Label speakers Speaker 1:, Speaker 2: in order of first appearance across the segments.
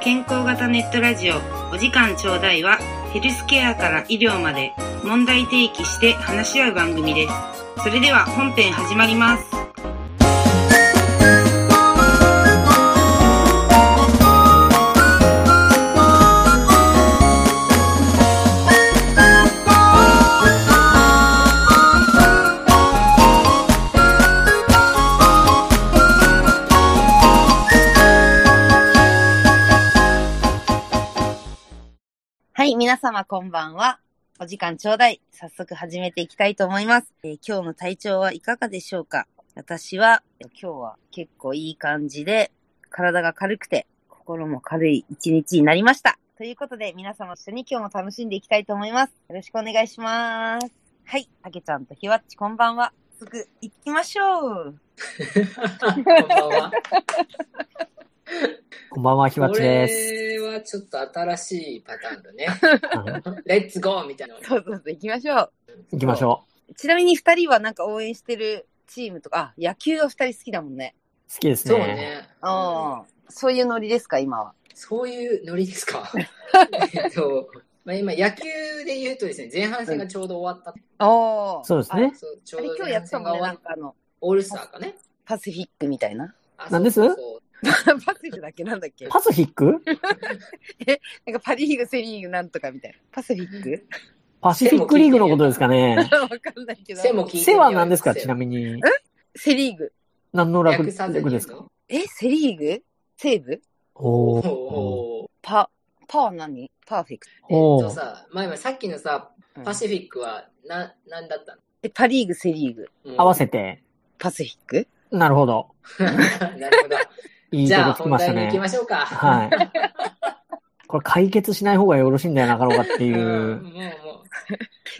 Speaker 1: 健康型ネットラジオお時間ちょうだいはヘルスケアから医療まで問題提起して話し合う番組です。それでは本編始まります。
Speaker 2: はい、皆様こんばんは。お時間ちょうだい。早速始めていきたいと思います。えー今日の体調はいかがでしょうか？私は、今日は結構いい感じで、体が軽くて、心も軽い一日になりました。ということで、皆様一緒に今日も楽しんでいきたいと思います。よろしくお願いします。はい、あけちゃんとひわっちこんばんは。すぐ行きましょう。
Speaker 3: こんばんは。
Speaker 4: こんばんは、ひわっ
Speaker 3: こ
Speaker 4: ちです。
Speaker 3: れはちょっと新しいパターンだね。
Speaker 4: はい
Speaker 3: レッツゴーみたいな。
Speaker 2: そうそうそう、行きましょう。
Speaker 4: 行きましょ
Speaker 2: ちなみに二人はなんか応援してるチームとか、あ、野球が二人好きだもんね。
Speaker 4: う。好きですね。
Speaker 3: そうね。
Speaker 2: ああ、そういうノリですか、今は。
Speaker 3: そういうノリですか。えっと、まあ、今野球で言うとですね、前半戦がちょうど終わった。
Speaker 2: ああ。
Speaker 4: そうですね。
Speaker 3: そうちょうど前半
Speaker 2: やってたもんね、
Speaker 3: 戦が終わっ
Speaker 2: なんかあの、
Speaker 3: オールスターかね。
Speaker 2: パシフィックみたいな。
Speaker 3: あ
Speaker 4: 何です？
Speaker 3: そう
Speaker 2: パシフィックだっけなんだっけ？
Speaker 4: パスフィック？
Speaker 2: なんかパリーグ、セリーグなんとかみたいな。パシフィック？
Speaker 4: パシフィックリーグのことですかね。
Speaker 2: わかんないけど。
Speaker 3: 背も聞いて
Speaker 4: 背は何ですかちな
Speaker 3: に。
Speaker 4: みに。
Speaker 2: セリーグ？
Speaker 4: 何の楽
Speaker 3: 略さずに
Speaker 4: 楽ですか。
Speaker 2: え、セリーグ？西武？
Speaker 4: おー。
Speaker 3: おー
Speaker 2: パ、パは何？パーフェクト。
Speaker 3: えっとさ、前々さっきのさ、
Speaker 2: うん
Speaker 3: パシフィックはな、なんだった
Speaker 2: え、パリーグ、セリーグ。
Speaker 3: の
Speaker 4: 合わせて。
Speaker 2: パシフィック？
Speaker 4: なるほど。
Speaker 3: なるほど。
Speaker 4: いいとこ
Speaker 3: じゃあ
Speaker 4: つきました
Speaker 3: 本題に行きま
Speaker 4: ね。
Speaker 3: しょうか。
Speaker 4: はい。これ解決しない方がよろしいんだよなかろうかってい
Speaker 3: うん
Speaker 4: う。
Speaker 3: もうも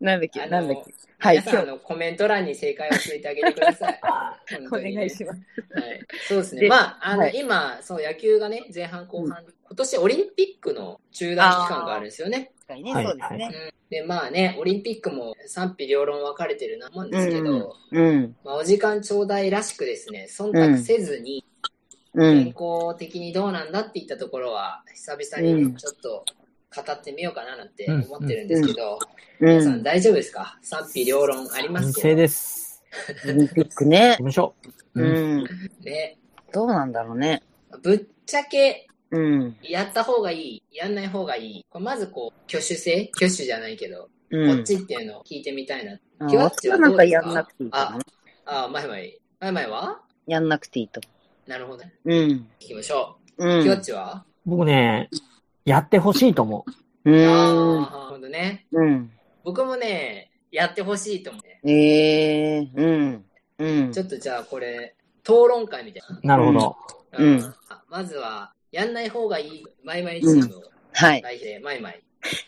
Speaker 3: う。
Speaker 2: なんだっけ
Speaker 3: あの
Speaker 2: なんだっけはい、
Speaker 3: 皆さんのコメント欄に正解をついてあげてください。
Speaker 2: 日、お願いし
Speaker 3: ま
Speaker 2: ます。
Speaker 3: す。はい、そうですね。
Speaker 2: で
Speaker 3: まあ、あの、
Speaker 2: はい
Speaker 3: 今、そう、野球がね、前半後半、今年オリンピックの中断期間があるんですよね。
Speaker 2: 確かにね、
Speaker 4: はい
Speaker 2: そうですね。
Speaker 3: うんで、まあね、オリンピックも賛否両論分かれてるなもんですけど、
Speaker 2: うん。
Speaker 3: まあ、お時間ちょうだいらしくですね、忖度せずに、
Speaker 2: うん。
Speaker 3: 健康的にどうなんだっていったところは、久々
Speaker 2: うん
Speaker 3: にちょっと語ってみようかななんて思ってるんですけど、
Speaker 2: う
Speaker 3: 皆さん
Speaker 2: ん。
Speaker 3: 大丈夫ですか？賛否両論ありま
Speaker 4: 完
Speaker 3: す？けど。
Speaker 4: 成です。
Speaker 2: オリンピックね
Speaker 4: 行き。ましょう。
Speaker 2: う
Speaker 4: うん
Speaker 2: ん。
Speaker 3: ね、
Speaker 2: どうなんだろうね。
Speaker 3: ぶっちゃけ、
Speaker 2: うん。
Speaker 3: やった方がいい、やんない方がいい。これまずこう、挙手制挙手じゃないけど、
Speaker 2: うん。
Speaker 3: こっちっていうのを聞いてみたいな。
Speaker 2: あ私はなんか
Speaker 3: はどうですか？
Speaker 2: やんなくていい。
Speaker 3: ああ、前々。前々は？
Speaker 2: やんなくていいと
Speaker 3: なるほどね。
Speaker 2: 思う。うん。
Speaker 3: 聞きましょ
Speaker 2: う
Speaker 3: う。キワッ
Speaker 2: ん。
Speaker 3: チは、
Speaker 4: 僕ね、やってほしいと思う。
Speaker 2: う
Speaker 3: あ
Speaker 2: ん。
Speaker 3: あ、なるほどね。
Speaker 2: うん。
Speaker 3: 僕もね、やってほしいと思うね。
Speaker 2: ええうん。うん
Speaker 3: ち。ょっとじゃあこれ、討論会みたい
Speaker 4: なるほど。
Speaker 3: な。
Speaker 2: うん
Speaker 3: あまずは、やんない方がいい、マイマイチームを
Speaker 2: はい。
Speaker 3: 代表で、マイマイ。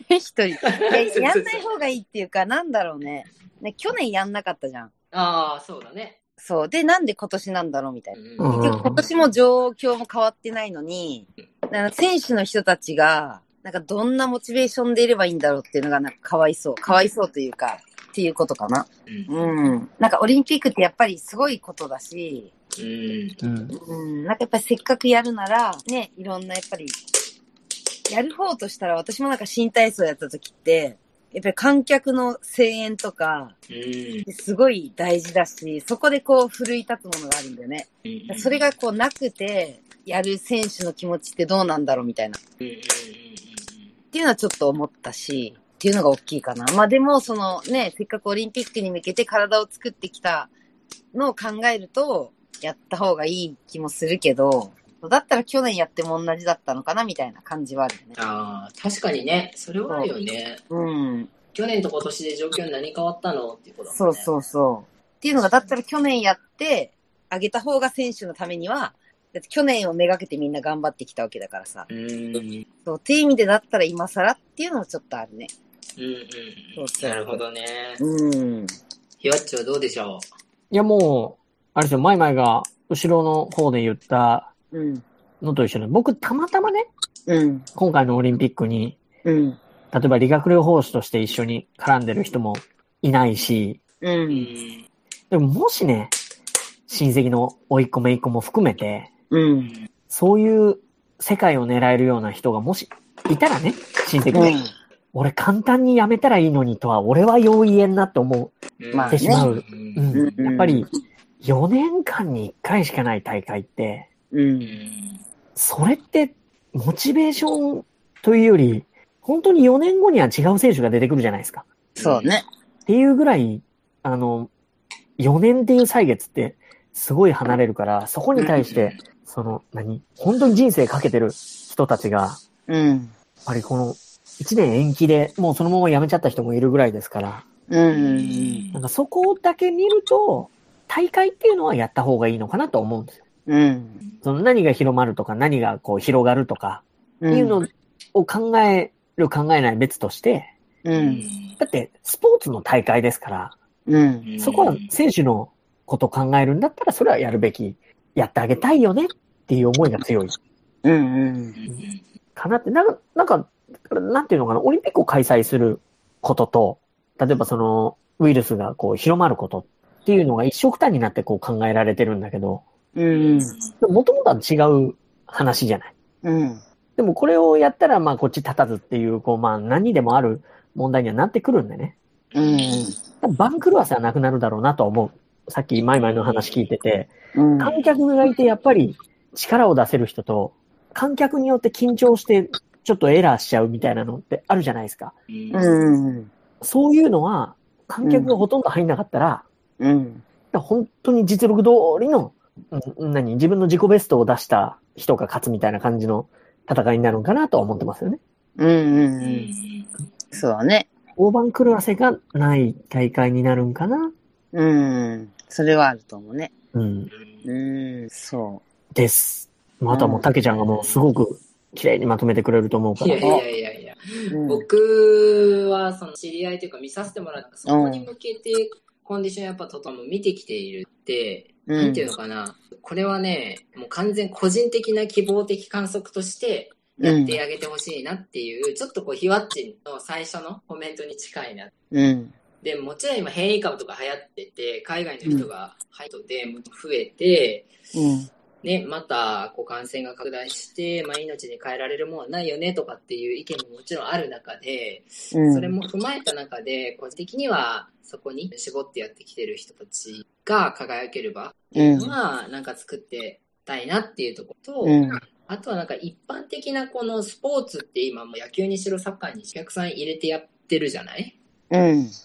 Speaker 2: 一人。いややんない方がいいっていうか、なんだろうね。ね、去年やんなかったじゃん。
Speaker 3: ああ、そうだね。
Speaker 2: そう。で、なんで今年なんだろうみたいな。
Speaker 3: うん
Speaker 4: うん
Speaker 2: 結局今年も状況も変わってないのに、なんか選手の人たちが、なんかどんなモチベーションでいればいいんだろうっていうのがなんかかわいそう。かわいそうというか、っていうことかな。
Speaker 3: うん
Speaker 2: うん。なんかオリンピックってやっぱりすごいことだし、
Speaker 3: うん
Speaker 4: うん。
Speaker 2: うん。なんかやっぱりせっかくやるなら、ね、いろんなやっぱり、やる方としたら私もなんか新体操やった時って、やっぱり観客の声援とか、
Speaker 3: うん
Speaker 2: すごい大事だし、そこでこう奮い立つものがあるんだよね。
Speaker 3: うん
Speaker 2: それがこうなくて、やる選手の気持ちってどうなんだろうみたいな。っていうのはちょっと思ったし、っていうのが大きいかな。まあでも、そのね、せっかくオリンピックに向けて体を作ってきたのを考えると、やった方がいい気もするけど、だったら去年やっても同じだったのかなみたいな感じはあるよね。
Speaker 3: ああ、確かにね、それはあるよね。
Speaker 2: うん。
Speaker 3: 去年と今年で状況何変わったのっていうことだもんね。
Speaker 2: そうそうそう。っていうのが、だったら去年やって、あげた方が選手のためには、だって去年をめがけてみんな頑張ってきたわけだからさ。
Speaker 3: う。うん。うん
Speaker 2: そう、っていう意味でだったら今更っていうのもちょっとあるね。
Speaker 3: うん。
Speaker 2: そうそう
Speaker 3: なるほどね。
Speaker 2: うん。
Speaker 3: ひわっちはどうでしょ
Speaker 4: いやもう、あれですよ、マイマイが後ろの方で言った
Speaker 2: うん。
Speaker 4: のと一緒で、僕たまたまね、
Speaker 2: うん。
Speaker 4: 今回のオリンピックに、
Speaker 2: うん。
Speaker 4: 例えば理学療法士として一緒に絡んでる人もいないし、
Speaker 2: う。
Speaker 3: う。うんん。
Speaker 4: でももしね、親戚の甥っ子姪っ子も含めて、
Speaker 2: うん。
Speaker 4: そういう世界を狙えるような人がもしいたらね、親戚で、
Speaker 2: うん。
Speaker 4: 俺簡単にやめたらいいのにとは、俺はよう言えんなって思
Speaker 2: まあ
Speaker 4: ってしまう。
Speaker 2: うん
Speaker 4: やっぱり、4年間に1回しかない大会って、
Speaker 2: う。
Speaker 3: うんん
Speaker 4: それって、モチベーションというより、本当に4年後には違う選手が出てくるじゃないですか。
Speaker 2: そうね。
Speaker 4: っていうぐらい、あの、4年っていう歳月ってすごい離れるから、そこに対して、その、何本当に人生かけてる人たちが、やっ
Speaker 2: うん。
Speaker 4: ぱりこの1年延期でもうそのまま辞めちゃった人もいるぐらいですから、
Speaker 2: うん。
Speaker 4: なんかそこだけ見ると、大会っていうのはやった方がいいのかなと思うんですよ。
Speaker 2: うん。
Speaker 4: その何が広まるとか何がこう広がるとか
Speaker 2: うん。
Speaker 4: いうのを考える考えない別として、
Speaker 2: うん。
Speaker 4: だってスポーツの大会ですから、
Speaker 2: うん。
Speaker 4: そこは選手のことを考えるんだったらそれはやるべき、やってあげたいよねっていう思いが強い
Speaker 2: うん。うん。
Speaker 4: かなって、なんか、なんか、なんていうのかな、オリンピックを開催することと、例えばそのウイルスがこう広まることっていうのが一緒くたになってこう考えられてるんだけど、
Speaker 2: うん。
Speaker 4: もともとは違う話じゃない。
Speaker 2: うん。
Speaker 4: でもこれをやったら、まあこっち立たずっていう、こうまあ何にでもある問題にはなってくるんでね。
Speaker 2: うん。
Speaker 4: 番狂わせはなくなるだろうなとは思う。さっきマイマイの話聞いてて、
Speaker 2: うん。
Speaker 4: 観客がいてやっぱり力を出せる人と、観客によって緊張してちょっとエラーしちゃうみたいなのってあるじゃないですか。
Speaker 2: うん。
Speaker 4: そういうのは、観客がほとんど入んなかったら、
Speaker 2: うん。
Speaker 4: 本当に実力通りの、うん何、自分の自己ベストを出した人が勝つみたいな感じの戦いになるのかなとは思ってますよね。
Speaker 2: うん。うん。そうだね。
Speaker 4: 大番狂わせがない大会になるんかな
Speaker 2: うん。それはあると思うね。
Speaker 4: うん。
Speaker 2: うん。そ
Speaker 4: です。まああとはもう、たけちゃんがもうすごく綺麗にまとめてくれると思うから
Speaker 3: いやい。やいやいや。
Speaker 2: う。うん。
Speaker 3: 僕はその知り合いというか見させてもらったそこに向けてコンディションやっぱとても見てきているって、
Speaker 2: うん
Speaker 3: なんていうのかなこれはねもう完全個人的な希望的観測としてやってあげてほしいなっていう、ちょっとこうひわっちの最初のコメントに近いな
Speaker 2: うん。
Speaker 3: でもちろん今変異株とか流行ってて海外の人が入って増えて、
Speaker 2: うん。
Speaker 3: ね、またこう感染が拡大して、まあ、命に変えられるものはないよねとかっていう意見ももちろんある中で、
Speaker 2: うん。
Speaker 3: それも踏まえた中で、個人的にはそこに絞ってやってきてる人たちが輝ける場っていうのは、なんか作ってたいなっていうところと、
Speaker 2: うん。
Speaker 3: あとはなんか一般的なこのスポーツって今も野球にしろサッカーにしろお客さん入れてやってるじゃない？
Speaker 2: うん。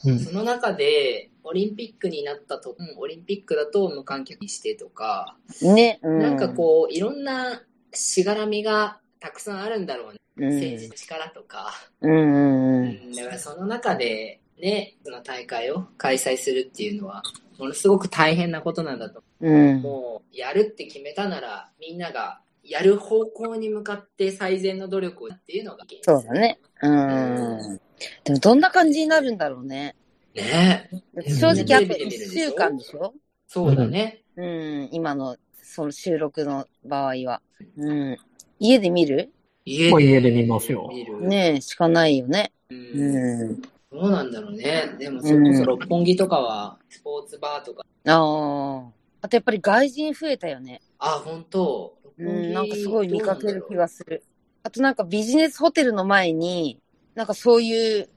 Speaker 4: うん
Speaker 3: その中で、オリンピックになったと、うんオリンピックだと無観客にしてとか、
Speaker 2: ね。う
Speaker 3: なんかこう、いろんなしがらみがたくさんあるんだろうね。
Speaker 2: うん。
Speaker 3: 政治の力とか。
Speaker 2: うん。うん
Speaker 3: だからその中で、ね、その大会を開催するっていうのは、ものすごく大変なことなんだと。
Speaker 2: うん。
Speaker 3: もう、やるって決めたなら、みんながやる方向に向かって最善の努力をっていうのが現実
Speaker 2: そうだね。うん。でもどんな感じになるんだろうね。
Speaker 3: ね
Speaker 2: 正直あと1
Speaker 3: テレビで見るでしょ
Speaker 2: 週間でしょ？
Speaker 3: そうだね。
Speaker 2: うん。今の、その収録の場合は。うん。家で見る？
Speaker 3: 家
Speaker 4: もう家で見ますよ。
Speaker 2: ねえ、しかないよね。
Speaker 3: うん
Speaker 2: うん。
Speaker 3: どうなんだろうね。でもそれこそ六本木とかは、スポーツバーとか、
Speaker 2: ああ。あとやっぱり外人増えたよね。
Speaker 3: あ、本当
Speaker 2: うん。なんかすごい見かける気がする。あとなんかビジネスホテルの前に、なんかそういう、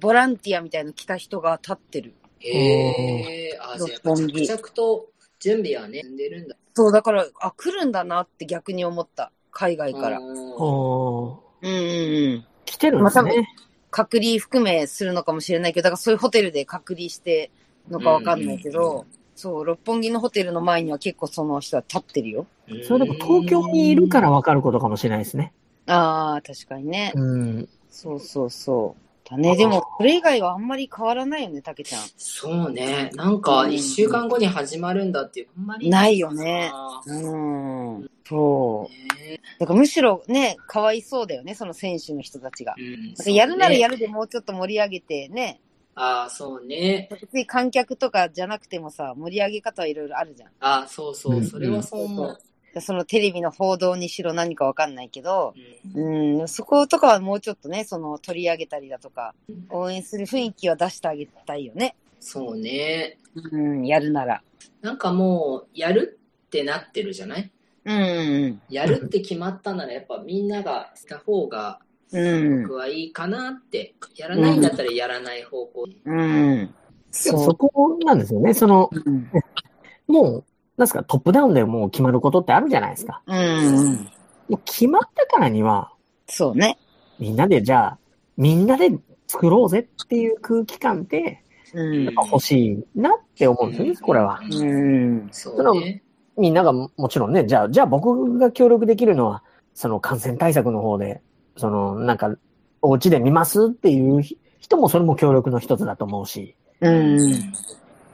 Speaker 2: ボランティアみたいなの来た人が立ってる。
Speaker 3: へえ、あ、じゃ着々と準備はね、進んでるんだ。
Speaker 2: そう、だから、あ、来るんだなって逆に思った。海外から。
Speaker 3: うん
Speaker 4: おー
Speaker 2: うんうんうん。
Speaker 4: 来てるんです
Speaker 2: まあ
Speaker 4: ね。
Speaker 2: 隔離含めするのかもしれないけど、だからそういうホテルで隔離してのかわかんないけど、
Speaker 3: うん
Speaker 2: そう、六本木のホテルの前には結構その人は立ってるよ。
Speaker 4: それでも東京にいるからわかることかもしれないですね。
Speaker 2: ああ、確かにね。
Speaker 4: うん。
Speaker 2: そうそうそう。だね。でも、それ以外はあんまり変わらないよね、たけちゃん。
Speaker 3: そうね。なんか、一週間後に始まるんだっていう、あんまり
Speaker 2: ないよね
Speaker 3: あ
Speaker 2: うん。そう。
Speaker 3: ね
Speaker 2: だからむしろね、かわいそうだよね、その選手の人たちが。
Speaker 3: うん
Speaker 2: やるならや
Speaker 3: る。
Speaker 2: るでもうちょっと盛り上げてね。
Speaker 3: ああ、そうね。
Speaker 2: 別に観客とかじゃなくてもさ、盛り上げ方はいろいろあるじゃん。
Speaker 3: ああ、そうそうう。
Speaker 4: ん
Speaker 3: それはそう思う。
Speaker 2: でそのテレビの報道にしろ何かわかんないけど、
Speaker 3: うん
Speaker 2: うん、そことかはもうちょっとね、その取り上げたりだとか、応援する雰囲気は出してあげたいよね。
Speaker 3: そうね。
Speaker 2: うん、やるなら。
Speaker 3: なんかもう、やるってなってるじゃない？
Speaker 2: うん。
Speaker 3: やるって決まったならやっぱみんながした方が
Speaker 2: うん
Speaker 3: 僕。はいいかなって。やらないんだったらやらない方向。
Speaker 2: うん。
Speaker 4: そ
Speaker 2: そ
Speaker 4: こなんですよね。その、
Speaker 2: う。うん。
Speaker 4: もう、なんですか、トップダウンでもう決まることってあるじゃないですか。
Speaker 2: うん。
Speaker 4: もう決まったからには、
Speaker 2: そうね。
Speaker 4: みんなでじゃあ、みんなで作ろうぜっていう空気感って
Speaker 2: うん。
Speaker 4: 欲しいなって思うんですよね、これは。
Speaker 2: うん。
Speaker 3: そうね。
Speaker 4: みんながももちろんね、じゃあ、じゃあ僕が協力できるのは、その感染対策の方で、その、なんか、お家で見ますっていう人もそれも協力の一つだと思うし、
Speaker 2: うん。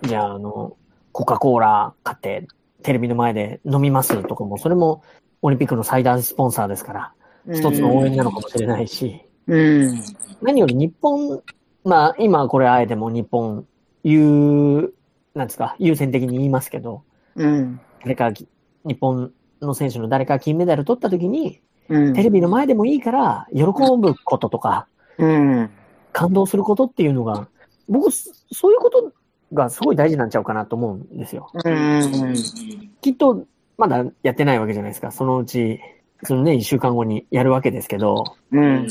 Speaker 4: じゃあ、あの、コカ・コーラ買って、テレビの前で飲みますとかも、それもオリンピックの最大スポンサーですから、一つの応援なのかもしれないし、
Speaker 2: うん。
Speaker 4: 何より日本、まあ、今これあえても日本、優、なんですか、優先的に言いますけど、
Speaker 2: うん。
Speaker 4: 誰か、日本の選手の誰か金メダル取った時に、
Speaker 2: うん。
Speaker 4: テレビの前でもいいから、喜ぶこととか、
Speaker 2: うん。
Speaker 4: 感動することっていうのが、僕、そそういうことがすごい大事なんちゃうかなと思うんですよ。
Speaker 2: うん。
Speaker 4: きっと、まだやってないわけじゃないですか。そのうち、そのね、一週間後にやるわけですけど、
Speaker 2: うん。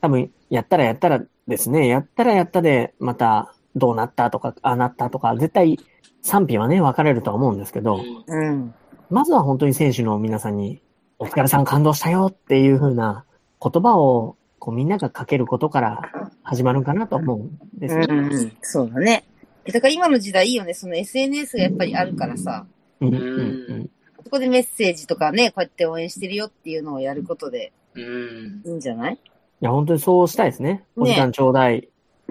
Speaker 4: 多分、やったらやったらですね、やったらやったで、また、どうなったとか、ああなったとか、絶対、賛否はね、分かれるとは思うんですけど、
Speaker 2: うん。
Speaker 4: まずは本当に選手の皆さんに、お疲れさん感動したよっていう風な言葉を、こうみんながかけることから始まるかなと思うんですよ。
Speaker 2: うん。そうだね。だから今の時代いいよね。その SNS がやっぱりあるからさ、
Speaker 4: うん
Speaker 3: うん
Speaker 4: うん
Speaker 2: そこでメッセージとかね、こうやって応援してるよっていうのをやることで
Speaker 3: うん。
Speaker 2: いいんじゃない？
Speaker 4: いや、本当にそうしたいですね。お時間ちょうだい。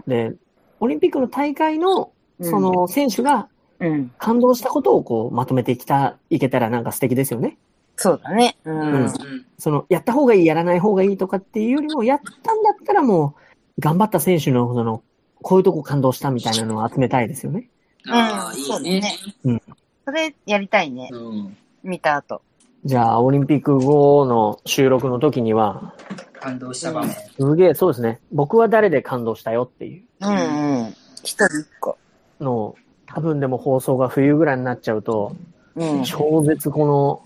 Speaker 4: で、オリンピックの大会の、そ、の選手が
Speaker 2: うん。
Speaker 4: 感動したことをこうまとめてきた、いけたらなんか素敵ですよね。
Speaker 2: そうだね。う
Speaker 3: うん
Speaker 2: ん。
Speaker 4: その、やった方がいい、やらない方がいいとかっていうよりも、やったんだったらもう、頑張った選手の、その、こういうとこ感動したみたいなのを集めたいですよね。
Speaker 3: ああ、いいね。
Speaker 4: うん
Speaker 2: それやりたいね。
Speaker 3: うん。
Speaker 2: 見た後。
Speaker 4: じゃあ、オリンピック後の収録の時には、
Speaker 3: 感動した場面。
Speaker 4: すげえ、そうですね。僕は誰で感動したよっていう
Speaker 2: うんうん。一人一個。
Speaker 4: のを、多分でも放送が冬ぐらいになっちゃうと、
Speaker 2: うん。
Speaker 4: 超絶この、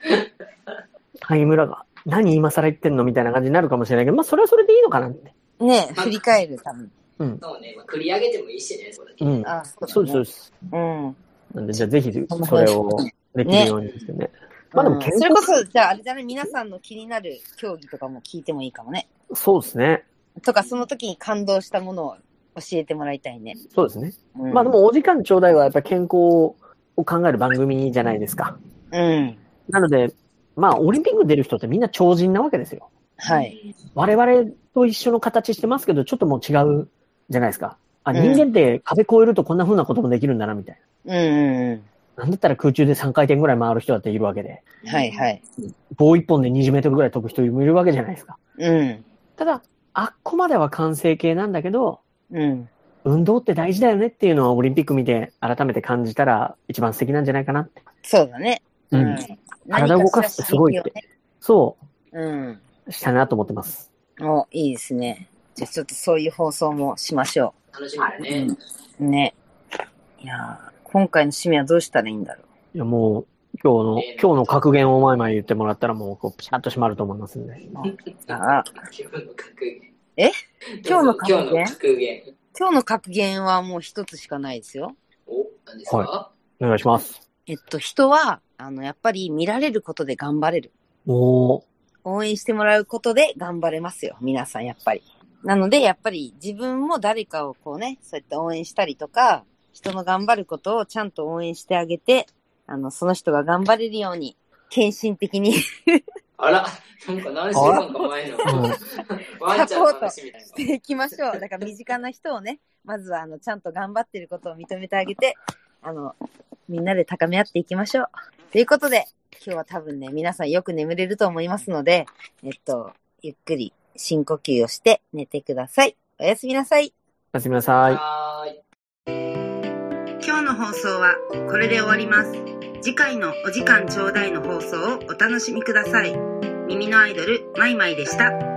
Speaker 4: タイムラが、何今更言ってんのみたいな感じになるかもしれないけど、まあそれはそれでいいのかなって。
Speaker 2: ね振り返るために。
Speaker 4: うん。
Speaker 3: そうね。まあ、繰り上げてもいいしね、それだけ。
Speaker 4: うん。
Speaker 2: あ、そうだね
Speaker 4: そうです、そうです。
Speaker 2: うん。
Speaker 4: なんで、じゃあぜひ、それをできるようにですね。まあでも
Speaker 2: それこそ、じゃああれだね、皆さんの気になる競技とかも聞いてもいいかもね。
Speaker 4: そうですね。
Speaker 2: とか、その時に感動したものを教えてもらいたいね。
Speaker 4: そうですね。
Speaker 2: うん
Speaker 4: まあで、もお時間ちょうだいはやっぱり健康を考える番組じゃないですか。
Speaker 2: うん。
Speaker 4: なので、まあオリンピック出る人ってみんな超人なわけですよ。
Speaker 2: はい。
Speaker 4: 我々と一緒の形してますけど、ちょっともう違うじゃないですか。あ、
Speaker 2: うん
Speaker 4: 人間って壁越えるとこんな風なこともできるんだな、みたい
Speaker 2: うんうん
Speaker 4: な。なんだったら空中で3回転ぐらい回る人だっているわけで、
Speaker 2: うん。はいはい。
Speaker 4: 棒一本で20メートルぐらい飛ぶ人もいるわけじゃないですか。
Speaker 2: うん。
Speaker 4: ただ、あっこまでは完成形なんだけど、
Speaker 2: うん。
Speaker 4: 運動って大事だよねっていうのはオリンピック見て改めて感じたら一番素敵なんじゃないかなって。
Speaker 2: そうだね。
Speaker 4: うん。体を動かすってすごいって。そ
Speaker 2: うん。
Speaker 4: う、したいなと思ってます。
Speaker 2: お、いいですね。じゃあちょっとそういう放送もしましょ
Speaker 3: 楽しみだね。
Speaker 2: う。ね。いやー今回の締めはどうしたらいいんだろ
Speaker 4: いや、もう、今日の、今日の格言を前々言ってもらったらもう、こう、ピシャッと締まると思いますんで。
Speaker 2: う。ああ、
Speaker 3: 今日の格言。
Speaker 2: え？今日の格言？
Speaker 3: 今日の格言。
Speaker 2: 今日の格言はもう一つしかないですよ。
Speaker 3: お、何ですか、
Speaker 4: はお願いします。
Speaker 2: えっと、人は、あの、やっぱり見られることで頑張れる。
Speaker 4: おー、
Speaker 2: 応援してもらうことで頑張れますよ。皆さん、やっぱり。なので、やっぱり自分も誰かをこうね、そうやって応援したりとか、人の頑張ることをちゃんと応援してあげて、あの、その人が頑張れるように、献身的に
Speaker 3: あら、なんか何週間か前の
Speaker 4: うん
Speaker 3: ワンちゃんの話みたい
Speaker 2: していきましょう。だから身近な人をね、まずはあの、ちゃんと頑張ってることを認めてあげて、あの、みんなで高め合っていきましょう。ということで、今日は多分ね、皆さんよく眠れると思いますので、えっと、ゆっくり深呼吸をして寝てください。おやすみなさい。
Speaker 4: おやすみな
Speaker 3: な。
Speaker 4: さ
Speaker 3: い。
Speaker 1: 今日の放送はこれで終わります。次回のお時間ちょうだいの放送をお楽しみください。耳のアイドル、マイマイでした。